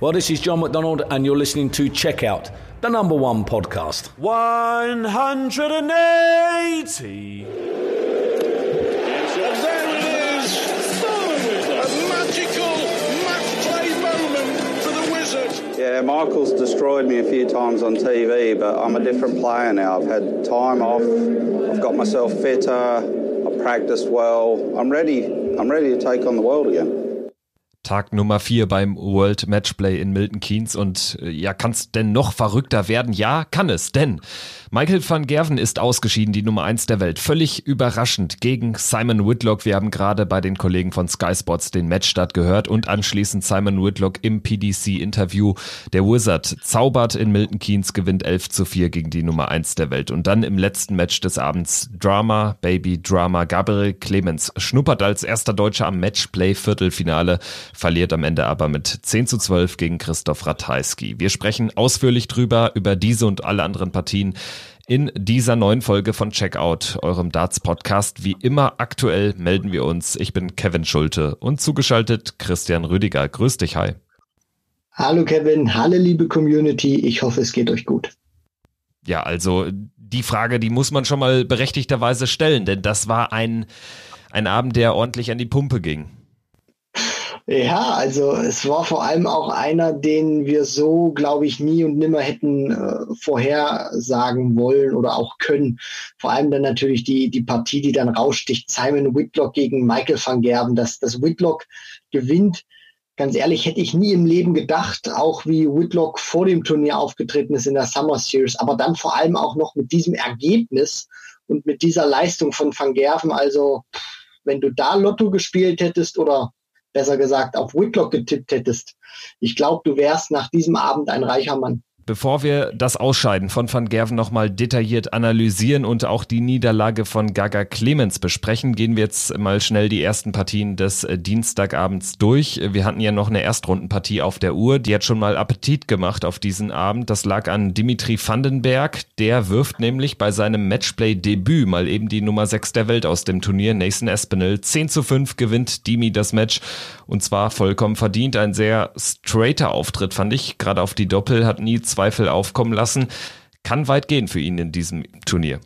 Well, this is John McDonald, and you're listening to Checkout, the number one podcast. 180. And there it is. A magical match play moment for the Wizard. Yeah, Michael's destroyed me a few times on TV, but I'm a different player now. I've had time off. I've got myself fitter. I've practiced well. I'm ready. I'm ready to take on the world again. Tag Nummer 4 beim World Matchplay in Milton Keynes und äh, ja, kann es denn noch verrückter werden? Ja, kann es, denn Michael van Gerven ist ausgeschieden, die Nummer 1 der Welt. Völlig überraschend gegen Simon Whitlock. Wir haben gerade bei den Kollegen von Sky Sports den Matchstart gehört und anschließend Simon Whitlock im PDC-Interview. Der Wizard zaubert in Milton Keynes, gewinnt 11 zu 4 gegen die Nummer 1 der Welt. Und dann im letzten Match des Abends Drama, Baby Drama. Gabriel Clemens schnuppert als erster Deutscher am Matchplay-Viertelfinale verliert am Ende aber mit 10 zu 12 gegen Christoph Ratajski. Wir sprechen ausführlich drüber, über diese und alle anderen Partien in dieser neuen Folge von Checkout, eurem Darts-Podcast. Wie immer aktuell melden wir uns. Ich bin Kevin Schulte und zugeschaltet Christian Rüdiger. Grüß dich, hi. Hallo Kevin, hallo liebe Community. Ich hoffe, es geht euch gut. Ja, also die Frage, die muss man schon mal berechtigterweise stellen, denn das war ein, ein Abend, der ordentlich an die Pumpe ging. Ja, also es war vor allem auch einer, den wir so, glaube ich, nie und nimmer hätten äh, vorhersagen wollen oder auch können. Vor allem dann natürlich die, die Partie, die dann raussticht, Simon Whitlock gegen Michael van Gerben, dass, dass Whitlock gewinnt. Ganz ehrlich, hätte ich nie im Leben gedacht, auch wie Whitlock vor dem Turnier aufgetreten ist in der Summer Series, aber dann vor allem auch noch mit diesem Ergebnis und mit dieser Leistung von Van Gerven. Also, wenn du da Lotto gespielt hättest oder besser gesagt auf Whitlock getippt hättest, ich glaube, du wärst nach diesem Abend ein reicher Mann. Bevor wir das Ausscheiden von Van Gerven nochmal detailliert analysieren und auch die Niederlage von Gaga Clemens besprechen, gehen wir jetzt mal schnell die ersten Partien des äh, Dienstagabends durch. Wir hatten ja noch eine Erstrundenpartie auf der Uhr, die hat schon mal Appetit gemacht auf diesen Abend. Das lag an Dimitri Vandenberg. Der wirft nämlich bei seinem Matchplay-Debüt mal eben die Nummer 6 der Welt aus dem Turnier, Nathan Espinel. 10 zu 5 gewinnt Dimi das Match und zwar vollkommen verdient. Ein sehr straighter Auftritt, fand ich. Gerade auf die Doppel hat nie Zweifel aufkommen lassen. Kann weit gehen für ihn in diesem Turnier.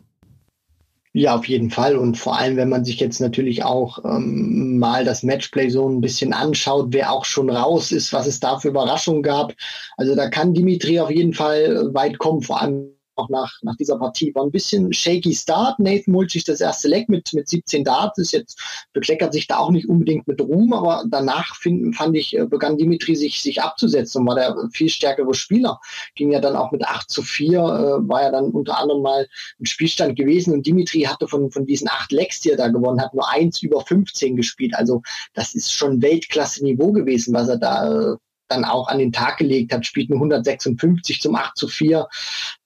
Ja, auf jeden Fall. Und vor allem, wenn man sich jetzt natürlich auch ähm, mal das Matchplay so ein bisschen anschaut, wer auch schon raus ist, was es da für Überraschungen gab. Also da kann Dimitri auf jeden Fall weit kommen, vor allem auch nach, nach dieser Partie. War ein bisschen shaky Start. Nathan holt sich das erste Leck mit, mit 17 Darts. Ist jetzt, bekleckert sich da auch nicht unbedingt mit Ruhm, aber danach find, fand ich, äh, begann Dimitri sich, sich abzusetzen und war der viel stärkere Spieler. Ging ja dann auch mit 8 zu 4, äh, war ja dann unter anderem mal ein Spielstand gewesen und Dimitri hatte von, von diesen acht Lecks, die er da gewonnen hat, nur eins über 15 gespielt. Also das ist schon Weltklasse-Niveau gewesen, was er da äh, dann auch an den Tag gelegt hat, spielt nur 156 zum 8 zu 4.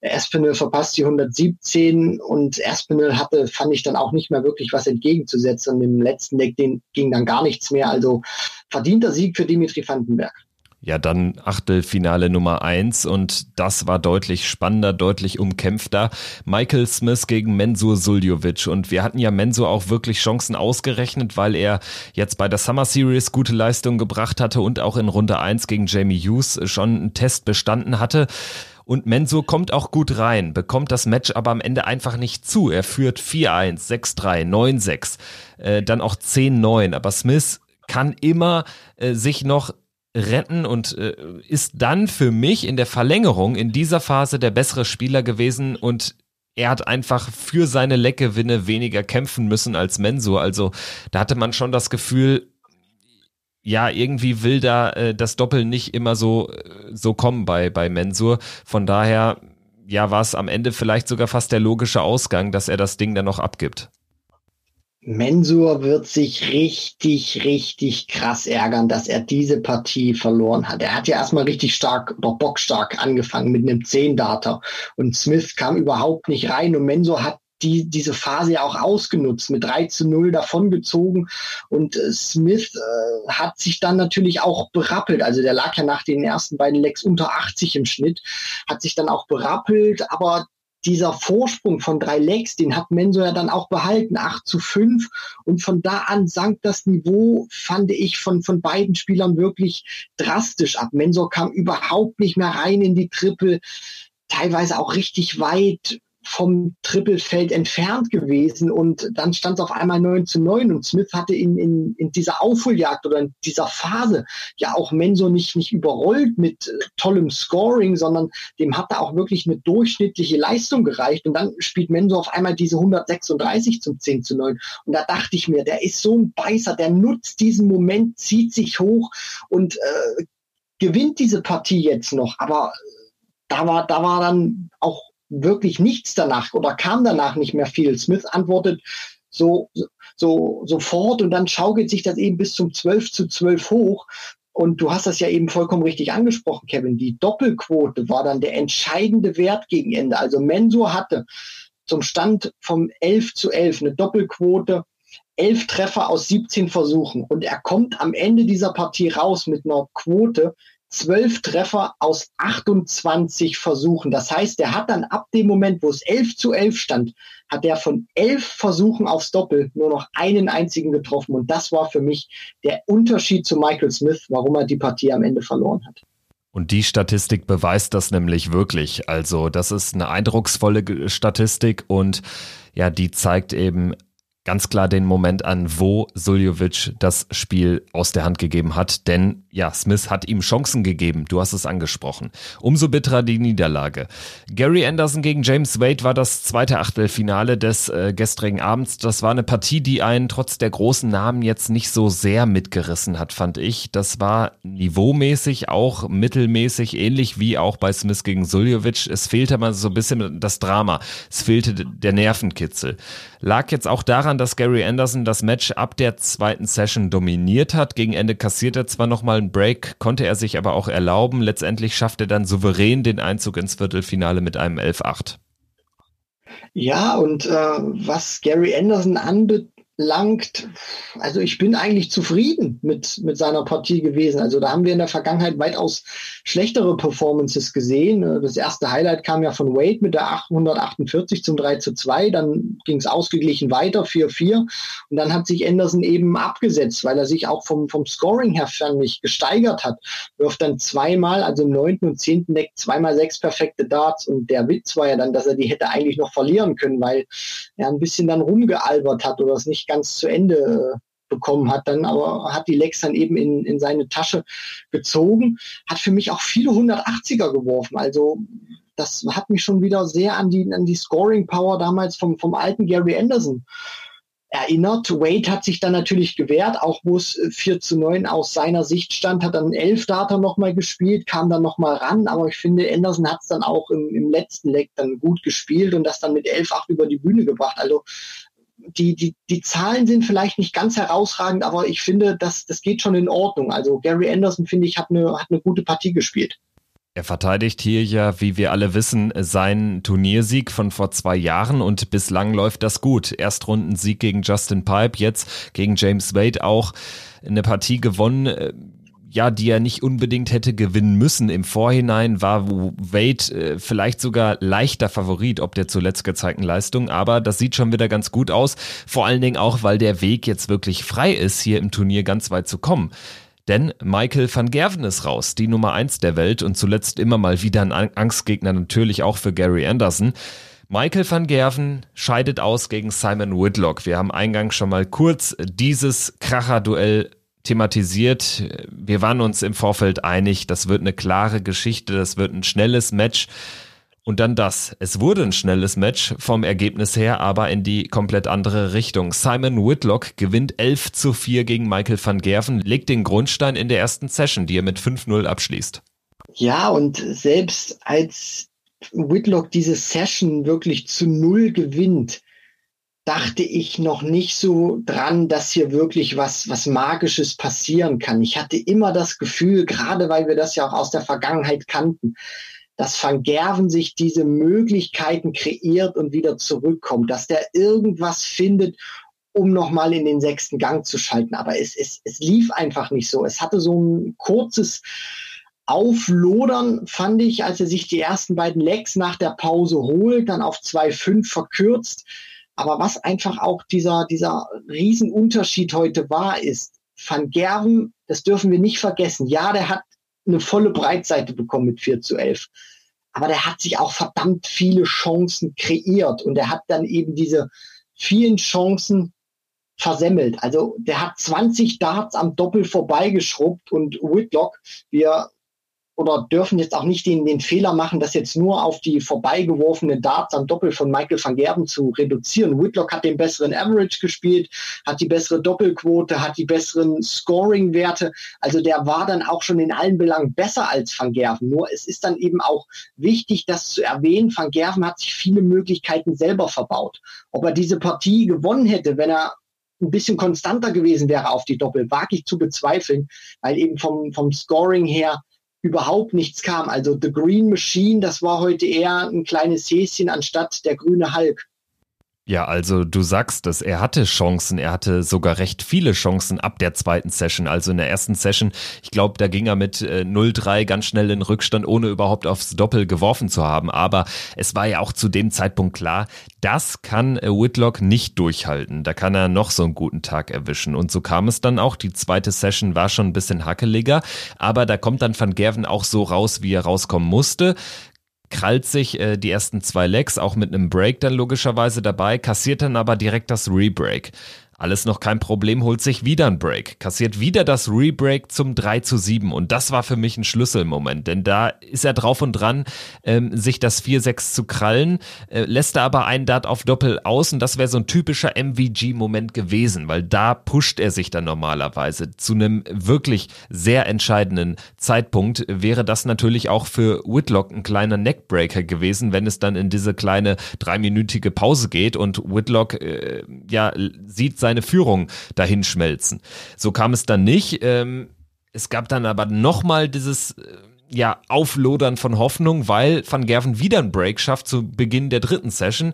Espinel verpasst die 117 und Espinel hatte, fand ich dann auch nicht mehr wirklich was entgegenzusetzen. Und im letzten Deck ging dann gar nichts mehr. Also verdienter Sieg für Dimitri Vandenberg. Ja, dann Achtelfinale Nummer eins und das war deutlich spannender, deutlich umkämpfter. Michael Smith gegen Mensur Suljovic und wir hatten ja Mensur auch wirklich Chancen ausgerechnet, weil er jetzt bei der Summer Series gute Leistung gebracht hatte und auch in Runde eins gegen Jamie Hughes schon einen Test bestanden hatte. Und Mensur kommt auch gut rein, bekommt das Match aber am Ende einfach nicht zu. Er führt 4-1, 6-3, 9-6, äh, dann auch 10-9. Aber Smith kann immer äh, sich noch retten und äh, ist dann für mich in der Verlängerung in dieser Phase der bessere Spieler gewesen und er hat einfach für seine Leckgewinne weniger kämpfen müssen als Mensur. Also da hatte man schon das Gefühl, ja, irgendwie will da äh, das Doppel nicht immer so, äh, so kommen bei, bei Mensur. Von daher, ja, war es am Ende vielleicht sogar fast der logische Ausgang, dass er das Ding dann noch abgibt. Mensur wird sich richtig, richtig krass ärgern, dass er diese Partie verloren hat. Er hat ja erstmal richtig stark oder bockstark angefangen mit einem 10-Data und Smith kam überhaupt nicht rein und Mensur hat die, diese Phase ja auch ausgenutzt, mit 3 zu 0 davongezogen. Und äh, Smith äh, hat sich dann natürlich auch berappelt. Also der lag ja nach den ersten beiden Lecks unter 80 im Schnitt, hat sich dann auch berappelt, aber dieser Vorsprung von drei Legs, den hat Menso ja dann auch behalten, 8 zu 5. Und von da an sank das Niveau, fand ich, von, von beiden Spielern wirklich drastisch ab. Mensor kam überhaupt nicht mehr rein in die Triple, teilweise auch richtig weit vom Trippelfeld entfernt gewesen und dann stand es auf einmal 9 zu 9 und Smith hatte in, in, in dieser Aufholjagd oder in dieser Phase ja auch Menso nicht, nicht überrollt mit äh, tollem Scoring, sondern dem hatte auch wirklich eine durchschnittliche Leistung gereicht und dann spielt Menso auf einmal diese 136 zum 10 zu 9 und da dachte ich mir, der ist so ein Beißer, der nutzt diesen Moment, zieht sich hoch und äh, gewinnt diese Partie jetzt noch, aber da war, da war dann auch wirklich nichts danach oder kam danach nicht mehr viel. Smith antwortet so, so, sofort und dann schaukelt sich das eben bis zum 12 zu 12 hoch. Und du hast das ja eben vollkommen richtig angesprochen, Kevin. Die Doppelquote war dann der entscheidende Wert gegen Ende. Also Mensur hatte zum Stand vom 11 zu 11 eine Doppelquote, elf Treffer aus 17 Versuchen. Und er kommt am Ende dieser Partie raus mit einer Quote, zwölf Treffer aus 28 Versuchen. Das heißt, er hat dann ab dem Moment, wo es 11 zu 11 stand, hat er von elf Versuchen aufs Doppel nur noch einen einzigen getroffen. Und das war für mich der Unterschied zu Michael Smith, warum er die Partie am Ende verloren hat. Und die Statistik beweist das nämlich wirklich. Also das ist eine eindrucksvolle Statistik und ja, die zeigt eben, ganz klar den Moment an, wo Suljovic das Spiel aus der Hand gegeben hat. Denn ja, Smith hat ihm Chancen gegeben. Du hast es angesprochen. Umso bitterer die Niederlage. Gary Anderson gegen James Wade war das zweite Achtelfinale des äh, gestrigen Abends. Das war eine Partie, die einen trotz der großen Namen jetzt nicht so sehr mitgerissen hat, fand ich. Das war niveaumäßig auch mittelmäßig, ähnlich wie auch bei Smith gegen Suljovic. Es fehlte mal so ein bisschen das Drama. Es fehlte der Nervenkitzel. Lag jetzt auch daran, dass Gary Anderson das Match ab der zweiten Session dominiert hat. Gegen Ende kassiert er zwar nochmal einen Break, konnte er sich aber auch erlauben. Letztendlich schafft er dann souverän den Einzug ins Viertelfinale mit einem 11-8. Ja, und äh, was Gary Anderson anbetrifft, langt, also ich bin eigentlich zufrieden mit, mit seiner Partie gewesen. Also da haben wir in der Vergangenheit weitaus schlechtere Performances gesehen. Das erste Highlight kam ja von Wade mit der 848 zum 3 zu 2. Dann ging es ausgeglichen weiter, 4-4. Und dann hat sich Anderson eben abgesetzt, weil er sich auch vom, vom Scoring her nicht gesteigert hat. Wirft dann zweimal, also im neunten und zehnten Deck, zweimal sechs perfekte Darts. Und der Witz war ja dann, dass er die hätte eigentlich noch verlieren können, weil er ein bisschen dann rumgealbert hat oder es nicht ganz zu Ende äh, bekommen hat, dann aber hat die Lex dann eben in, in seine Tasche gezogen, hat für mich auch viele 180er geworfen. Also das hat mich schon wieder sehr an die, an die Scoring Power damals vom, vom alten Gary Anderson erinnert. Wade hat sich dann natürlich gewehrt, auch wo es 4 äh, zu 9 aus seiner Sicht stand, hat dann 11 Data nochmal gespielt, kam dann nochmal ran, aber ich finde, Anderson hat es dann auch im, im letzten Leg dann gut gespielt und das dann mit 11-8 über die Bühne gebracht. Also die, die, die Zahlen sind vielleicht nicht ganz herausragend, aber ich finde, das, das geht schon in Ordnung. Also Gary Anderson, finde ich, hat eine, hat eine gute Partie gespielt. Er verteidigt hier ja, wie wir alle wissen, seinen Turniersieg von vor zwei Jahren und bislang läuft das gut. Erstrundensieg gegen Justin Pipe, jetzt gegen James Wade auch eine Partie gewonnen ja, die er nicht unbedingt hätte gewinnen müssen. Im Vorhinein war Wade äh, vielleicht sogar leichter Favorit, ob der zuletzt gezeigten Leistung, aber das sieht schon wieder ganz gut aus. Vor allen Dingen auch, weil der Weg jetzt wirklich frei ist, hier im Turnier ganz weit zu kommen. Denn Michael van Gerven ist raus, die Nummer eins der Welt und zuletzt immer mal wieder ein Angstgegner natürlich auch für Gary Anderson. Michael van Gerven scheidet aus gegen Simon Whitlock. Wir haben eingangs schon mal kurz dieses Kracher-Duell thematisiert. Wir waren uns im Vorfeld einig, das wird eine klare Geschichte, das wird ein schnelles Match. Und dann das. Es wurde ein schnelles Match vom Ergebnis her, aber in die komplett andere Richtung. Simon Whitlock gewinnt 11 zu 4 gegen Michael van Gerven, legt den Grundstein in der ersten Session, die er mit 5-0 abschließt. Ja, und selbst als Whitlock diese Session wirklich zu Null gewinnt, dachte ich noch nicht so dran, dass hier wirklich was, was Magisches passieren kann. Ich hatte immer das Gefühl, gerade weil wir das ja auch aus der Vergangenheit kannten, dass Van Gerven sich diese Möglichkeiten kreiert und wieder zurückkommt, dass der irgendwas findet, um nochmal in den sechsten Gang zu schalten. Aber es, es, es lief einfach nicht so. Es hatte so ein kurzes auflodern, fand ich, als er sich die ersten beiden Legs nach der Pause holt, dann auf 2,5 verkürzt. Aber was einfach auch dieser, dieser Riesenunterschied heute war, ist, Van Gerven, das dürfen wir nicht vergessen. Ja, der hat eine volle Breitseite bekommen mit 4 zu 11. Aber der hat sich auch verdammt viele Chancen kreiert und er hat dann eben diese vielen Chancen versemmelt. Also der hat 20 Darts am Doppel vorbeigeschrubbt und Whitlock, wir oder dürfen jetzt auch nicht den, den Fehler machen, das jetzt nur auf die vorbeigeworfene Darts am Doppel von Michael van Gerben zu reduzieren. Whitlock hat den besseren Average gespielt, hat die bessere Doppelquote, hat die besseren Scoring-Werte. Also der war dann auch schon in allen Belangen besser als van Gerven. Nur es ist dann eben auch wichtig, das zu erwähnen. Van Gerven hat sich viele Möglichkeiten selber verbaut. Ob er diese Partie gewonnen hätte, wenn er ein bisschen konstanter gewesen wäre auf die Doppel, wage ich zu bezweifeln, weil eben vom, vom Scoring her überhaupt nichts kam. Also The Green Machine, das war heute eher ein kleines Häschen anstatt der grüne Hulk. Ja, also du sagst es, er hatte Chancen, er hatte sogar recht viele Chancen ab der zweiten Session. Also in der ersten Session, ich glaube, da ging er mit äh, 0-3 ganz schnell in Rückstand, ohne überhaupt aufs Doppel geworfen zu haben. Aber es war ja auch zu dem Zeitpunkt klar, das kann äh, Whitlock nicht durchhalten. Da kann er noch so einen guten Tag erwischen. Und so kam es dann auch. Die zweite Session war schon ein bisschen hackeliger, aber da kommt dann Van Gerven auch so raus, wie er rauskommen musste krallt sich äh, die ersten zwei Legs, auch mit einem Break dann logischerweise dabei, kassiert dann aber direkt das Rebreak. Alles noch kein Problem, holt sich wieder ein Break, kassiert wieder das Rebreak zum 3 zu 7 und das war für mich ein Schlüsselmoment, denn da ist er drauf und dran, ähm, sich das 4-6 zu krallen, äh, lässt er aber einen Dart auf Doppel aus und das wäre so ein typischer MVG-Moment gewesen, weil da pusht er sich dann normalerweise. Zu einem wirklich sehr entscheidenden Zeitpunkt wäre das natürlich auch für Whitlock ein kleiner Neckbreaker gewesen, wenn es dann in diese kleine dreiminütige Pause geht und Whitlock äh, ja sieht seine Führung dahin schmelzen. So kam es dann nicht. Ähm, es gab dann aber nochmal dieses äh, ja, Auflodern von Hoffnung, weil Van Gerven wieder einen Break schafft zu Beginn der dritten Session,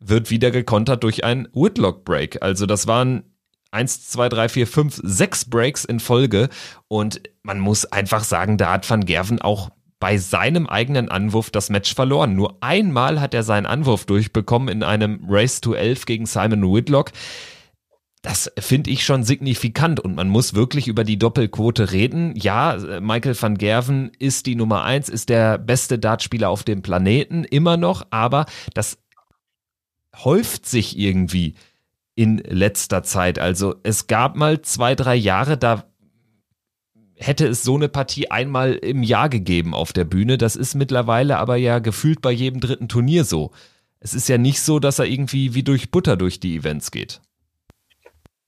wird wieder gekontert durch einen Whitlock-Break. Also das waren 1, 2, 3, 4, 5, 6 Breaks in Folge und man muss einfach sagen, da hat Van Gerven auch bei seinem eigenen Anwurf das Match verloren. Nur einmal hat er seinen Anwurf durchbekommen in einem Race to 11 gegen Simon Whitlock. Das finde ich schon signifikant und man muss wirklich über die Doppelquote reden. Ja, Michael van Gerven ist die Nummer eins, ist der beste Dartspieler auf dem Planeten, immer noch, aber das häuft sich irgendwie in letzter Zeit. Also es gab mal zwei, drei Jahre, da hätte es so eine Partie einmal im Jahr gegeben auf der Bühne. Das ist mittlerweile aber ja gefühlt bei jedem dritten Turnier so. Es ist ja nicht so, dass er irgendwie wie durch Butter durch die Events geht.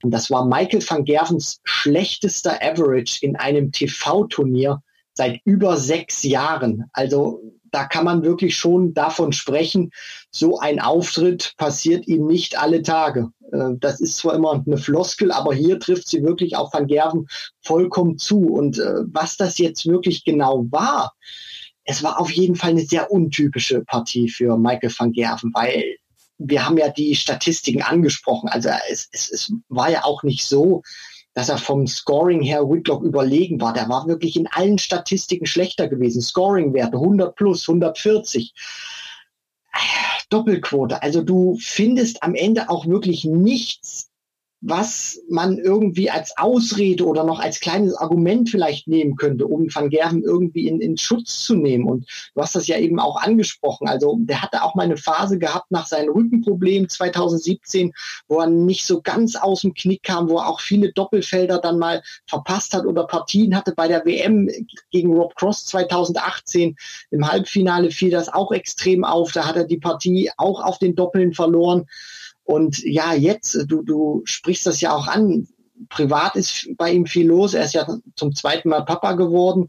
Und das war Michael van Gervens schlechtester Average in einem TV-Turnier seit über sechs Jahren. Also da kann man wirklich schon davon sprechen, so ein Auftritt passiert ihm nicht alle Tage. Äh, das ist zwar immer eine Floskel, aber hier trifft sie wirklich auf Van Gerven vollkommen zu. Und äh, was das jetzt wirklich genau war, es war auf jeden Fall eine sehr untypische Partie für Michael van Gerven, weil wir haben ja die Statistiken angesprochen. Also es, es, es war ja auch nicht so, dass er vom Scoring her Whitlock überlegen war. Der war wirklich in allen Statistiken schlechter gewesen. Scoring-Werte 100 plus, 140. Doppelquote. Also du findest am Ende auch wirklich nichts, was man irgendwie als Ausrede oder noch als kleines Argument vielleicht nehmen könnte, um Van Gerven irgendwie in, in Schutz zu nehmen. Und du hast das ja eben auch angesprochen. Also der hatte auch mal eine Phase gehabt nach seinem Rückenproblem 2017, wo er nicht so ganz aus dem Knick kam, wo er auch viele Doppelfelder dann mal verpasst hat oder Partien hatte bei der WM gegen Rob Cross 2018. Im Halbfinale fiel das auch extrem auf. Da hat er die Partie auch auf den Doppeln verloren. Und ja, jetzt, du, du sprichst das ja auch an, privat ist bei ihm viel los. Er ist ja zum zweiten Mal Papa geworden.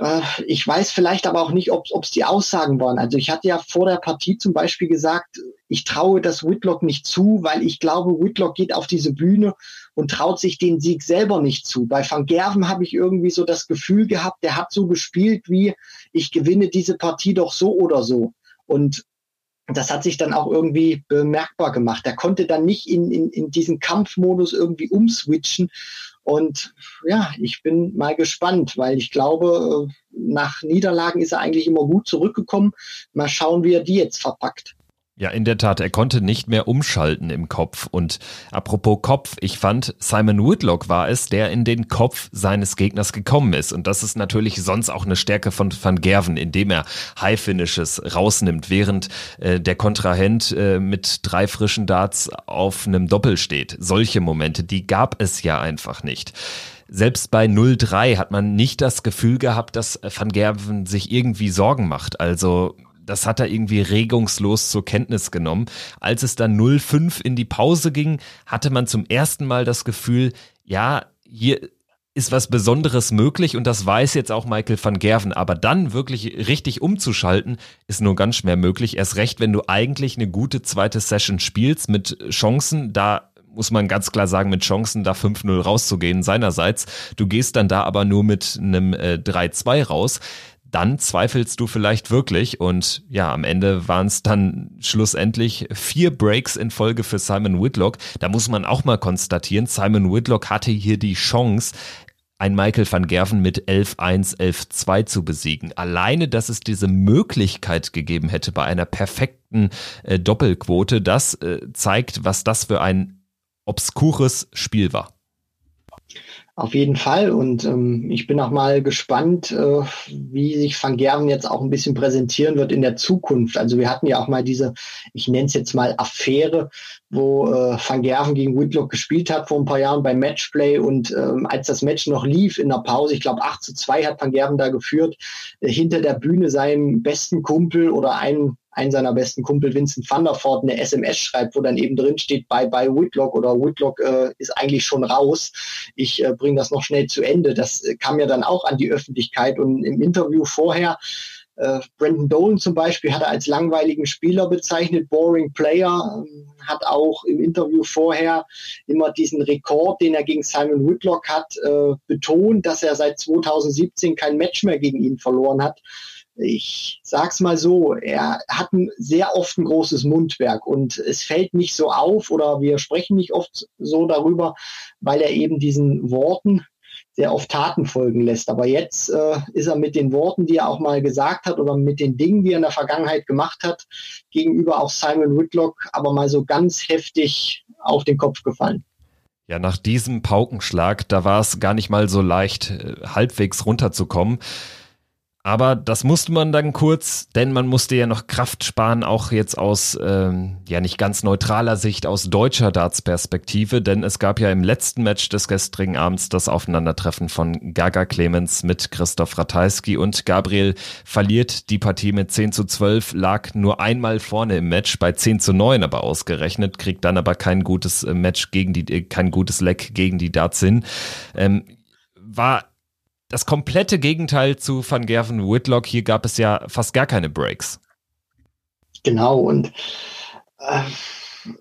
Äh, ich weiß vielleicht aber auch nicht, ob es die Aussagen waren. Also ich hatte ja vor der Partie zum Beispiel gesagt, ich traue das Whitlock nicht zu, weil ich glaube, Whitlock geht auf diese Bühne und traut sich den Sieg selber nicht zu. Bei Van Gerven habe ich irgendwie so das Gefühl gehabt, der hat so gespielt wie, ich gewinne diese Partie doch so oder so. Und das hat sich dann auch irgendwie bemerkbar gemacht. Er konnte dann nicht in, in, in diesen Kampfmodus irgendwie umswitchen. Und ja, ich bin mal gespannt, weil ich glaube, nach Niederlagen ist er eigentlich immer gut zurückgekommen. Mal schauen, wie er die jetzt verpackt. Ja, in der Tat, er konnte nicht mehr umschalten im Kopf. Und apropos Kopf, ich fand, Simon Whitlock war es, der in den Kopf seines Gegners gekommen ist. Und das ist natürlich sonst auch eine Stärke von Van Gerven, indem er High Finishes rausnimmt, während äh, der Kontrahent äh, mit drei frischen Darts auf einem Doppel steht. Solche Momente, die gab es ja einfach nicht selbst bei 0-3 hat man nicht das Gefühl gehabt, dass Van Gerven sich irgendwie Sorgen macht. Also das hat er irgendwie regungslos zur Kenntnis genommen. Als es dann 0-5 in die Pause ging, hatte man zum ersten Mal das Gefühl, ja, hier ist was Besonderes möglich und das weiß jetzt auch Michael van Gerven. Aber dann wirklich richtig umzuschalten, ist nur ganz schwer möglich. Erst recht, wenn du eigentlich eine gute zweite Session spielst mit Chancen, da muss man ganz klar sagen, mit Chancen da 5-0 rauszugehen seinerseits. Du gehst dann da aber nur mit einem äh, 3-2 raus dann zweifelst du vielleicht wirklich. Und ja, am Ende waren es dann schlussendlich vier Breaks in Folge für Simon Whitlock. Da muss man auch mal konstatieren, Simon Whitlock hatte hier die Chance, ein Michael van Gerven mit 11-1, 11-2 zu besiegen. Alleine, dass es diese Möglichkeit gegeben hätte bei einer perfekten äh, Doppelquote, das äh, zeigt, was das für ein obskures Spiel war. Auf jeden Fall. Und ähm, ich bin auch mal gespannt, äh, wie sich Van Gerven jetzt auch ein bisschen präsentieren wird in der Zukunft. Also wir hatten ja auch mal diese, ich nenne es jetzt mal Affäre, wo äh, Van Gerven gegen Whitlock gespielt hat vor ein paar Jahren beim Matchplay. Und ähm, als das Match noch lief in der Pause, ich glaube 8 zu 2 hat Van Gerven da geführt, äh, hinter der Bühne seinem besten Kumpel oder einen ein seiner besten Kumpel Vincent van der Voort eine SMS schreibt, wo dann eben drin steht, bye bye Whitlock oder Whitlock äh, ist eigentlich schon raus. Ich äh, bringe das noch schnell zu Ende. Das äh, kam ja dann auch an die Öffentlichkeit und im Interview vorher äh, Brandon Dolan zum Beispiel hat er als langweiligen Spieler bezeichnet, boring Player, äh, hat auch im Interview vorher immer diesen Rekord, den er gegen Simon Whitlock hat, äh, betont, dass er seit 2017 kein Match mehr gegen ihn verloren hat ich sag's mal so, er hat ein, sehr oft ein großes Mundwerk und es fällt nicht so auf oder wir sprechen nicht oft so darüber, weil er eben diesen Worten sehr oft Taten folgen lässt. Aber jetzt äh, ist er mit den Worten, die er auch mal gesagt hat oder mit den Dingen, die er in der Vergangenheit gemacht hat, gegenüber auch Simon Whitlock aber mal so ganz heftig auf den Kopf gefallen. Ja, nach diesem Paukenschlag, da war es gar nicht mal so leicht, äh, halbwegs runterzukommen. Aber das musste man dann kurz, denn man musste ja noch Kraft sparen, auch jetzt aus ähm, ja nicht ganz neutraler Sicht, aus deutscher Darts-Perspektive, denn es gab ja im letzten Match des gestrigen Abends das Aufeinandertreffen von Gaga Clemens mit Christoph Ratajski und Gabriel verliert die Partie mit 10 zu 12, lag nur einmal vorne im Match, bei 10 zu 9 aber ausgerechnet, kriegt dann aber kein gutes äh, Match gegen die, äh, kein gutes Leck gegen die Darts hin. Ähm, war das komplette Gegenteil zu Van Gerven Whitlock. Hier gab es ja fast gar keine Breaks. Genau, und äh,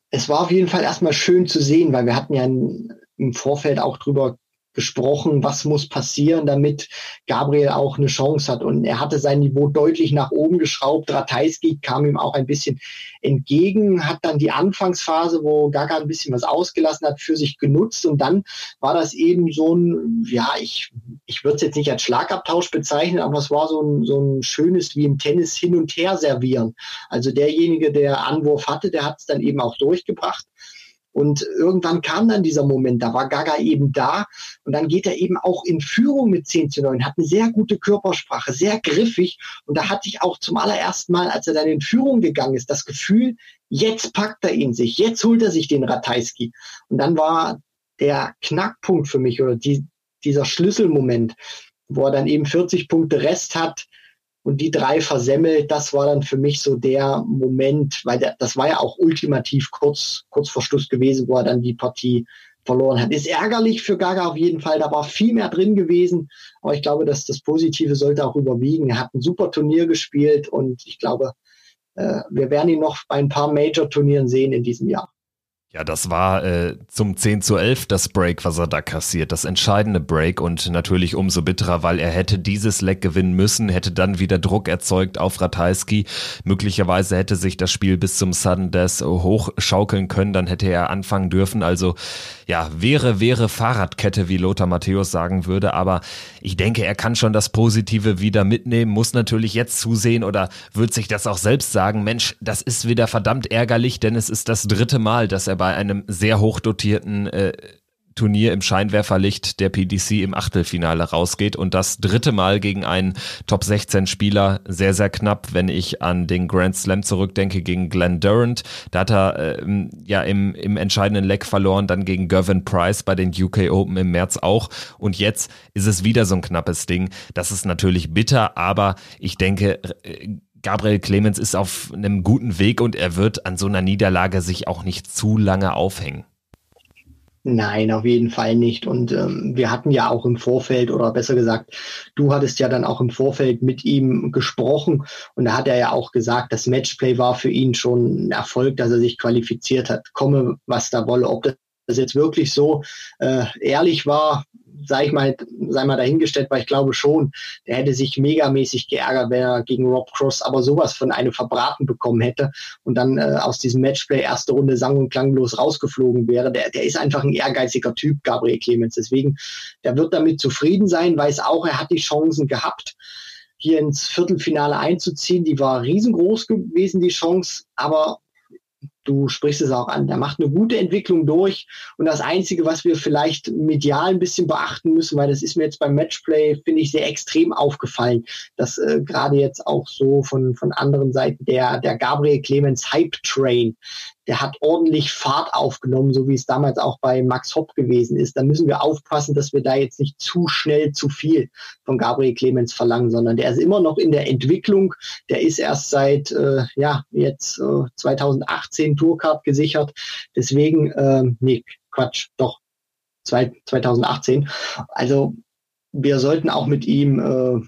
es war auf jeden Fall erstmal schön zu sehen, weil wir hatten ja im Vorfeld auch drüber gesprochen, was muss passieren, damit Gabriel auch eine Chance hat. Und er hatte sein Niveau deutlich nach oben geschraubt. Ratajski kam ihm auch ein bisschen entgegen, hat dann die Anfangsphase, wo Gaga ein bisschen was ausgelassen hat, für sich genutzt. Und dann war das eben so ein, ja, ich, ich würde es jetzt nicht als Schlagabtausch bezeichnen, aber es war so ein, so ein schönes wie im Tennis hin und her servieren. Also derjenige, der Anwurf hatte, der hat es dann eben auch durchgebracht. Und irgendwann kam dann dieser Moment, da war Gaga eben da und dann geht er eben auch in Führung mit 10 zu 9, hat eine sehr gute Körpersprache, sehr griffig und da hatte ich auch zum allerersten Mal, als er dann in Führung gegangen ist, das Gefühl, jetzt packt er ihn sich, jetzt holt er sich den Ratajski. Und dann war der Knackpunkt für mich oder die, dieser Schlüsselmoment, wo er dann eben 40 Punkte Rest hat, und die drei versemmelt, das war dann für mich so der Moment, weil der, das war ja auch ultimativ kurz, kurz vor Schluss gewesen, wo er dann die Partie verloren hat. Ist ärgerlich für Gaga auf jeden Fall, da war viel mehr drin gewesen, aber ich glaube, dass das Positive sollte auch überwiegen. Er hat ein super Turnier gespielt und ich glaube, äh, wir werden ihn noch bei ein paar Major-Turnieren sehen in diesem Jahr. Ja, das war äh, zum 10 zu 11 das Break, was er da kassiert, das entscheidende Break und natürlich umso bitterer, weil er hätte dieses Leck gewinnen müssen, hätte dann wieder Druck erzeugt auf Ratajski. Möglicherweise hätte sich das Spiel bis zum Sudden Death hochschaukeln können, dann hätte er anfangen dürfen. Also ja, wäre, wäre Fahrradkette, wie Lothar Matthäus sagen würde, aber ich denke, er kann schon das Positive wieder mitnehmen, muss natürlich jetzt zusehen oder wird sich das auch selbst sagen, Mensch, das ist wieder verdammt ärgerlich, denn es ist das dritte Mal, dass er bei bei einem sehr hochdotierten äh, Turnier im Scheinwerferlicht der PDC im Achtelfinale rausgeht und das dritte Mal gegen einen Top 16 Spieler sehr, sehr knapp, wenn ich an den Grand Slam zurückdenke gegen Glenn Durant. Da hat er äh, ja im, im entscheidenden Leck verloren, dann gegen Gervin Price bei den UK Open im März auch. Und jetzt ist es wieder so ein knappes Ding. Das ist natürlich bitter, aber ich denke, äh, Gabriel Clemens ist auf einem guten Weg und er wird an so einer Niederlage sich auch nicht zu lange aufhängen. Nein, auf jeden Fall nicht. Und ähm, wir hatten ja auch im Vorfeld, oder besser gesagt, du hattest ja dann auch im Vorfeld mit ihm gesprochen. Und da hat er ja auch gesagt, das Matchplay war für ihn schon ein Erfolg, dass er sich qualifiziert hat. Komme, was da wolle. Ob das jetzt wirklich so äh, ehrlich war, sag ich mal, sei mal dahingestellt, weil ich glaube schon, der hätte sich megamäßig geärgert, wenn er gegen Rob Cross aber sowas von einem verbraten bekommen hätte und dann äh, aus diesem Matchplay erste Runde sang- und klanglos rausgeflogen wäre. Der, der ist einfach ein ehrgeiziger Typ, Gabriel Clemens. Deswegen, der wird damit zufrieden sein, weiß auch, er hat die Chancen gehabt hier ins Viertelfinale einzuziehen. Die war riesengroß gewesen, die Chance, aber du sprichst es auch an, der macht eine gute Entwicklung durch. Und das Einzige, was wir vielleicht medial ein bisschen beachten müssen, weil das ist mir jetzt beim Matchplay, finde ich, sehr extrem aufgefallen, dass äh, gerade jetzt auch so von, von anderen Seiten der, der Gabriel Clemens Hype Train, der hat ordentlich Fahrt aufgenommen, so wie es damals auch bei Max Hopp gewesen ist. Da müssen wir aufpassen, dass wir da jetzt nicht zu schnell zu viel von Gabriel Clemens verlangen, sondern der ist immer noch in der Entwicklung. Der ist erst seit äh, ja jetzt äh, 2018 Tourcard gesichert. Deswegen, äh, nee, Quatsch, doch 2018. Also wir sollten auch mit ihm äh,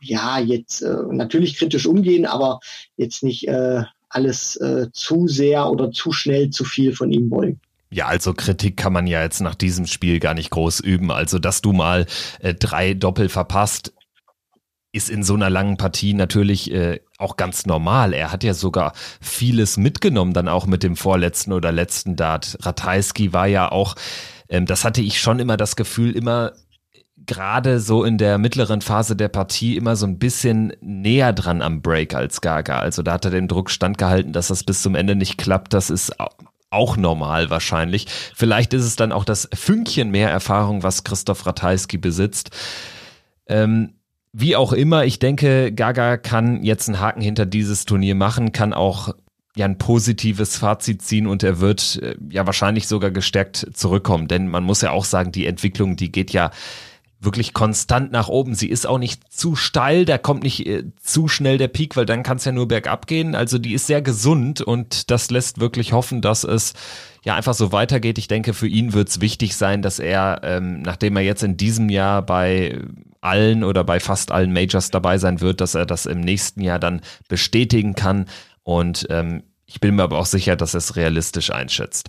ja jetzt äh, natürlich kritisch umgehen, aber jetzt nicht äh, alles äh, zu sehr oder zu schnell zu viel von ihm wollen. Ja, also Kritik kann man ja jetzt nach diesem Spiel gar nicht groß üben. Also, dass du mal äh, drei Doppel verpasst, ist in so einer langen Partie natürlich äh, auch ganz normal. Er hat ja sogar vieles mitgenommen, dann auch mit dem vorletzten oder letzten Dart. Ratajski war ja auch, ähm, das hatte ich schon immer das Gefühl, immer gerade so in der mittleren Phase der Partie immer so ein bisschen näher dran am Break als Gaga. Also da hat er den Druck standgehalten, dass das bis zum Ende nicht klappt. Das ist auch normal wahrscheinlich. Vielleicht ist es dann auch das Fünkchen mehr Erfahrung, was Christoph Ratajski besitzt. Ähm, wie auch immer, ich denke, Gaga kann jetzt einen Haken hinter dieses Turnier machen, kann auch ja ein positives Fazit ziehen und er wird äh, ja wahrscheinlich sogar gestärkt zurückkommen, denn man muss ja auch sagen, die Entwicklung, die geht ja wirklich konstant nach oben. Sie ist auch nicht zu steil, da kommt nicht äh, zu schnell der Peak, weil dann kann es ja nur bergab gehen. Also die ist sehr gesund und das lässt wirklich hoffen, dass es ja einfach so weitergeht. Ich denke, für ihn wird es wichtig sein, dass er, ähm, nachdem er jetzt in diesem Jahr bei allen oder bei fast allen Majors dabei sein wird, dass er das im nächsten Jahr dann bestätigen kann. Und ähm, ich bin mir aber auch sicher, dass er es realistisch einschätzt.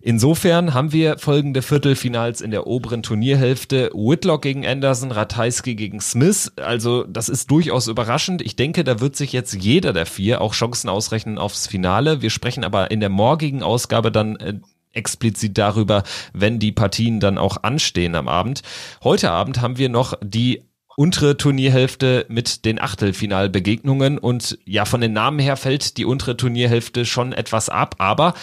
Insofern haben wir folgende Viertelfinals in der oberen Turnierhälfte. Whitlock gegen Anderson, Ratajski gegen Smith. Also das ist durchaus überraschend. Ich denke, da wird sich jetzt jeder der vier auch Chancen ausrechnen aufs Finale. Wir sprechen aber in der morgigen Ausgabe dann äh, explizit darüber, wenn die Partien dann auch anstehen am Abend. Heute Abend haben wir noch die untere Turnierhälfte mit den Achtelfinalbegegnungen. Und ja, von den Namen her fällt die untere Turnierhälfte schon etwas ab, aber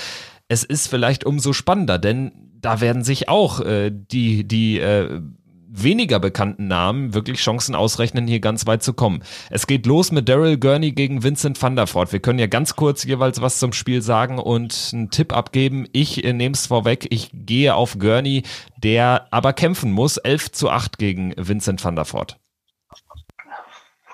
es ist vielleicht umso spannender, denn da werden sich auch äh, die, die äh, weniger bekannten Namen wirklich Chancen ausrechnen, hier ganz weit zu kommen. Es geht los mit Daryl Gurney gegen Vincent van der Voort. Wir können ja ganz kurz jeweils was zum Spiel sagen und einen Tipp abgeben. Ich äh, nehme es vorweg. Ich gehe auf Gurney, der aber kämpfen muss. 11 zu 8 gegen Vincent van der Voort.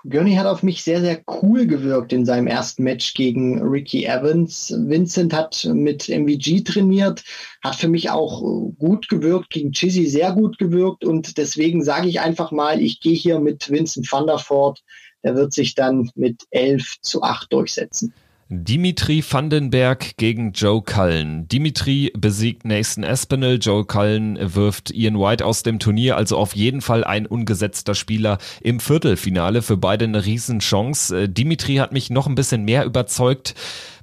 Gurney hat auf mich sehr, sehr cool gewirkt in seinem ersten Match gegen Ricky Evans. Vincent hat mit MVG trainiert, hat für mich auch gut gewirkt, gegen Chizzy sehr gut gewirkt und deswegen sage ich einfach mal, ich gehe hier mit Vincent van der Voort. Der wird sich dann mit 11 zu 8 durchsetzen. Dimitri Vandenberg gegen Joe Cullen. Dimitri besiegt Nathan Espinel, Joe Cullen wirft Ian White aus dem Turnier, also auf jeden Fall ein ungesetzter Spieler im Viertelfinale. Für beide eine Riesenchance. Äh, Dimitri hat mich noch ein bisschen mehr überzeugt,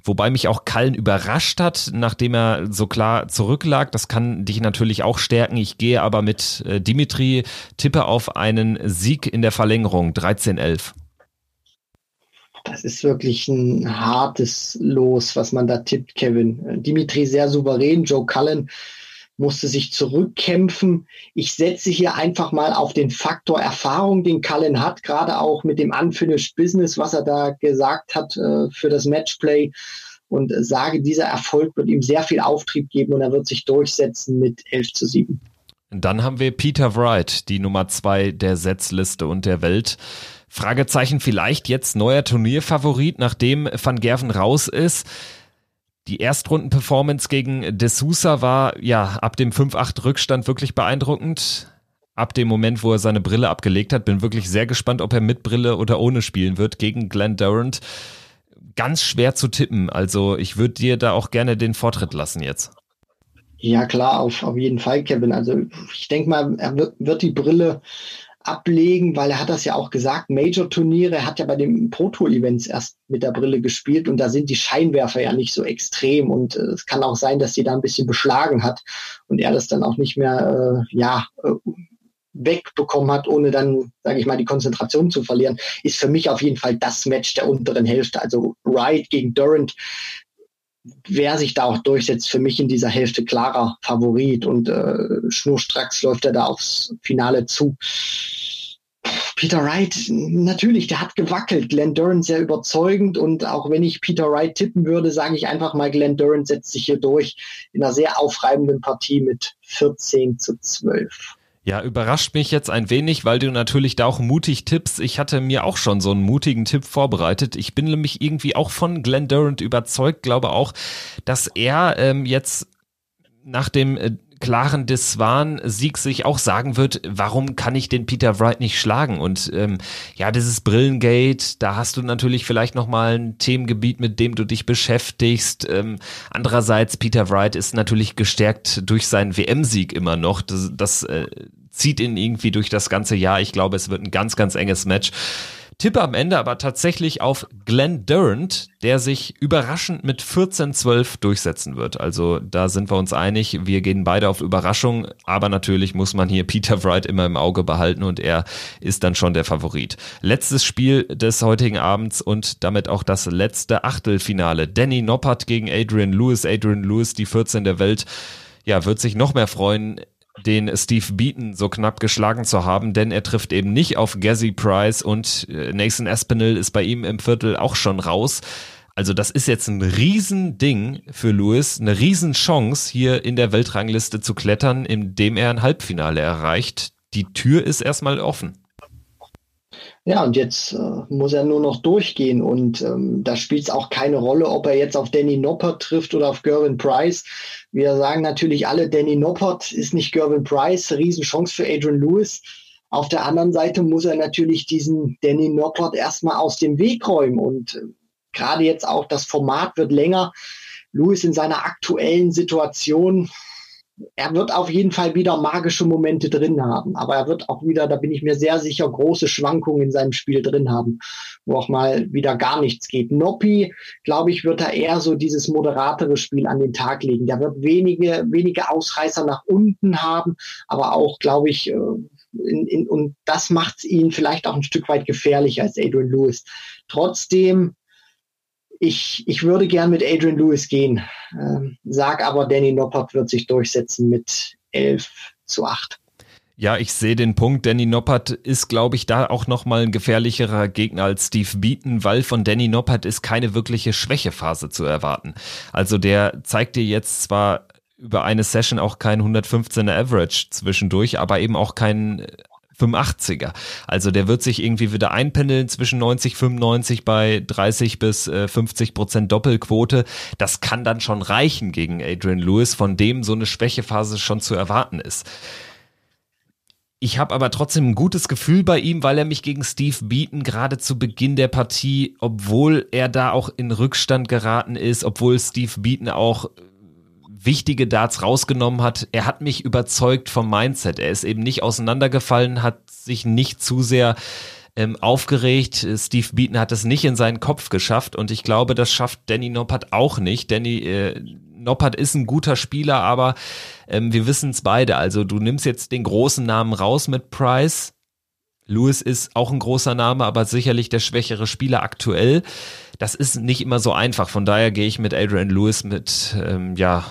wobei mich auch Cullen überrascht hat, nachdem er so klar zurücklag. Das kann dich natürlich auch stärken. Ich gehe aber mit äh, Dimitri, tippe auf einen Sieg in der Verlängerung, 13-11 das ist wirklich ein hartes Los, was man da tippt, Kevin. Dimitri sehr souverän, Joe Cullen musste sich zurückkämpfen. Ich setze hier einfach mal auf den Faktor Erfahrung, den Cullen hat, gerade auch mit dem Unfinished Business, was er da gesagt hat äh, für das Matchplay und sage, dieser Erfolg wird ihm sehr viel Auftrieb geben und er wird sich durchsetzen mit 11 zu 7. Dann haben wir Peter Wright, die Nummer zwei der Setzliste und der Welt. Fragezeichen vielleicht jetzt neuer Turnierfavorit, nachdem Van Gerven raus ist. Die Erstrunden-Performance gegen De Sousa war ja ab dem 5-8 Rückstand wirklich beeindruckend. Ab dem Moment, wo er seine Brille abgelegt hat, bin wirklich sehr gespannt, ob er mit Brille oder ohne spielen wird gegen Glenn Durant. Ganz schwer zu tippen. Also ich würde dir da auch gerne den Vortritt lassen jetzt. Ja, klar, auf, auf jeden Fall, Kevin. Also ich denke mal, er wird, wird die Brille ablegen, weil er hat das ja auch gesagt, Major-Turniere, er hat ja bei den Pro-Tour-Events erst mit der Brille gespielt und da sind die Scheinwerfer ja nicht so extrem und äh, es kann auch sein, dass sie da ein bisschen beschlagen hat und er das dann auch nicht mehr, äh, ja, äh, wegbekommen hat, ohne dann, sage ich mal, die Konzentration zu verlieren, ist für mich auf jeden Fall das Match der unteren Hälfte. Also Wright gegen Durant, wer sich da auch durchsetzt, für mich in dieser Hälfte klarer Favorit und äh, schnurstracks läuft er da aufs Finale zu. Peter Wright, natürlich, der hat gewackelt. Glenn Durant sehr überzeugend und auch wenn ich Peter Wright tippen würde, sage ich einfach mal, Glenn Durant setzt sich hier durch in einer sehr aufreibenden Partie mit 14 zu 12. Ja, überrascht mich jetzt ein wenig, weil du natürlich da auch mutig tippst. Ich hatte mir auch schon so einen mutigen Tipp vorbereitet. Ich bin nämlich irgendwie auch von Glenn Durant überzeugt, glaube auch, dass er ähm, jetzt nach dem äh, klaren Deswan-Sieg sich auch sagen wird, warum kann ich den Peter Wright nicht schlagen? Und ähm, ja, dieses Brillengate, da hast du natürlich vielleicht nochmal ein Themengebiet, mit dem du dich beschäftigst. Ähm, andererseits, Peter Wright ist natürlich gestärkt durch seinen WM-Sieg immer noch. Das, das äh, zieht ihn irgendwie durch das ganze Jahr. Ich glaube, es wird ein ganz, ganz enges Match. Tippe am Ende aber tatsächlich auf Glenn Durant, der sich überraschend mit 14-12 durchsetzen wird. Also da sind wir uns einig. Wir gehen beide auf Überraschung, aber natürlich muss man hier Peter Wright immer im Auge behalten und er ist dann schon der Favorit. Letztes Spiel des heutigen Abends und damit auch das letzte Achtelfinale. Danny Noppert gegen Adrian Lewis. Adrian Lewis, die 14 der Welt ja, wird sich noch mehr freuen, den Steve Beaton so knapp geschlagen zu haben, denn er trifft eben nicht auf Gazzy Price und äh, Nathan Aspinall ist bei ihm im Viertel auch schon raus. Also das ist jetzt ein Riesending für Lewis, eine Riesenchance hier in der Weltrangliste zu klettern, indem er ein Halbfinale erreicht. Die Tür ist erstmal offen. Ja, und jetzt äh, muss er nur noch durchgehen und ähm, da spielt es auch keine Rolle, ob er jetzt auf Danny Noppert trifft oder auf Gervin Price. Wir sagen natürlich alle, Danny Noppert ist nicht Gervin Price, Riesenchance für Adrian Lewis. Auf der anderen Seite muss er natürlich diesen Danny Noppert erstmal aus dem Weg räumen und äh, gerade jetzt auch das Format wird länger. Lewis in seiner aktuellen Situation er wird auf jeden Fall wieder magische Momente drin haben, aber er wird auch wieder, da bin ich mir sehr sicher, große Schwankungen in seinem Spiel drin haben, wo auch mal wieder gar nichts geht. Noppi, glaube ich, wird er eher so dieses moderatere Spiel an den Tag legen. Der wird wenige, wenige Ausreißer nach unten haben, aber auch, glaube ich, äh, in, in, und das macht ihn vielleicht auch ein Stück weit gefährlicher als Adrian Lewis. Trotzdem ich, ich würde gern mit Adrian Lewis gehen, ähm, sag aber, Danny Noppert wird sich durchsetzen mit 11 zu 8. Ja, ich sehe den Punkt. Danny Noppert ist, glaube ich, da auch nochmal ein gefährlicherer Gegner als Steve Beaton, weil von Danny Noppert ist keine wirkliche Schwächephase zu erwarten. Also der zeigt dir jetzt zwar über eine Session auch kein 115er Average zwischendurch, aber eben auch kein 85er. Also der wird sich irgendwie wieder einpendeln zwischen 90, 95 bei 30 bis äh, 50 Prozent Doppelquote. Das kann dann schon reichen gegen Adrian Lewis, von dem so eine Schwächephase schon zu erwarten ist. Ich habe aber trotzdem ein gutes Gefühl bei ihm, weil er mich gegen Steve Beaton gerade zu Beginn der Partie, obwohl er da auch in Rückstand geraten ist, obwohl Steve Beaton auch wichtige Darts rausgenommen hat, er hat mich überzeugt vom Mindset. Er ist eben nicht auseinandergefallen, hat sich nicht zu sehr ähm, aufgeregt. Steve Beaton hat es nicht in seinen Kopf geschafft und ich glaube, das schafft Danny Noppert auch nicht. Danny äh, Noppert ist ein guter Spieler, aber ähm, wir wissen es beide. Also du nimmst jetzt den großen Namen raus mit Price. Lewis ist auch ein großer Name, aber sicherlich der schwächere Spieler aktuell. Das ist nicht immer so einfach. Von daher gehe ich mit Adrian Lewis mit, ähm, ja,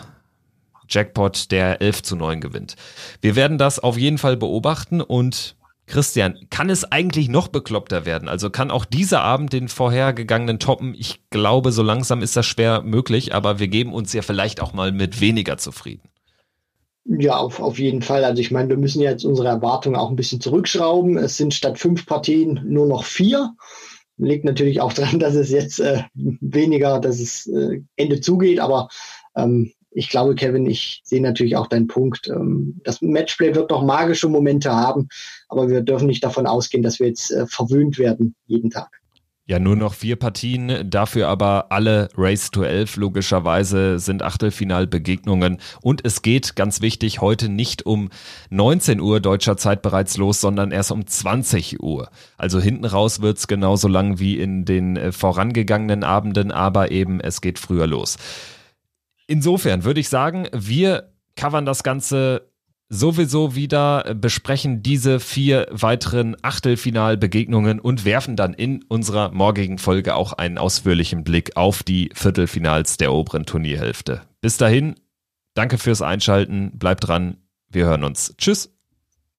Jackpot, der 11 zu 9 gewinnt. Wir werden das auf jeden Fall beobachten und Christian, kann es eigentlich noch bekloppter werden? Also kann auch dieser Abend den vorhergegangenen toppen? Ich glaube, so langsam ist das schwer möglich, aber wir geben uns ja vielleicht auch mal mit weniger zufrieden. Ja, auf, auf jeden Fall. Also ich meine, wir müssen jetzt unsere Erwartungen auch ein bisschen zurückschrauben. Es sind statt fünf Partien nur noch vier. Liegt natürlich auch daran, dass es jetzt äh, weniger, dass es äh, Ende zugeht, aber ähm, ich glaube, Kevin, ich sehe natürlich auch deinen Punkt. Ähm, das Matchplay wird noch magische Momente haben, aber wir dürfen nicht davon ausgehen, dass wir jetzt äh, verwöhnt werden jeden Tag. Ja, nur noch vier Partien, dafür aber alle Race to 11 logischerweise sind Achtelfinalbegegnungen und es geht, ganz wichtig, heute nicht um 19 Uhr deutscher Zeit bereits los, sondern erst um 20 Uhr. Also hinten raus wird's genauso lang wie in den äh, vorangegangenen Abenden, aber eben es geht früher los. Insofern würde ich sagen, wir covern das Ganze sowieso wieder, besprechen diese vier weiteren Achtelfinalbegegnungen und werfen dann in unserer morgigen Folge auch einen ausführlichen Blick auf die Viertelfinals der oberen Turnierhälfte. Bis dahin, danke fürs Einschalten, bleibt dran, wir hören uns. Tschüss.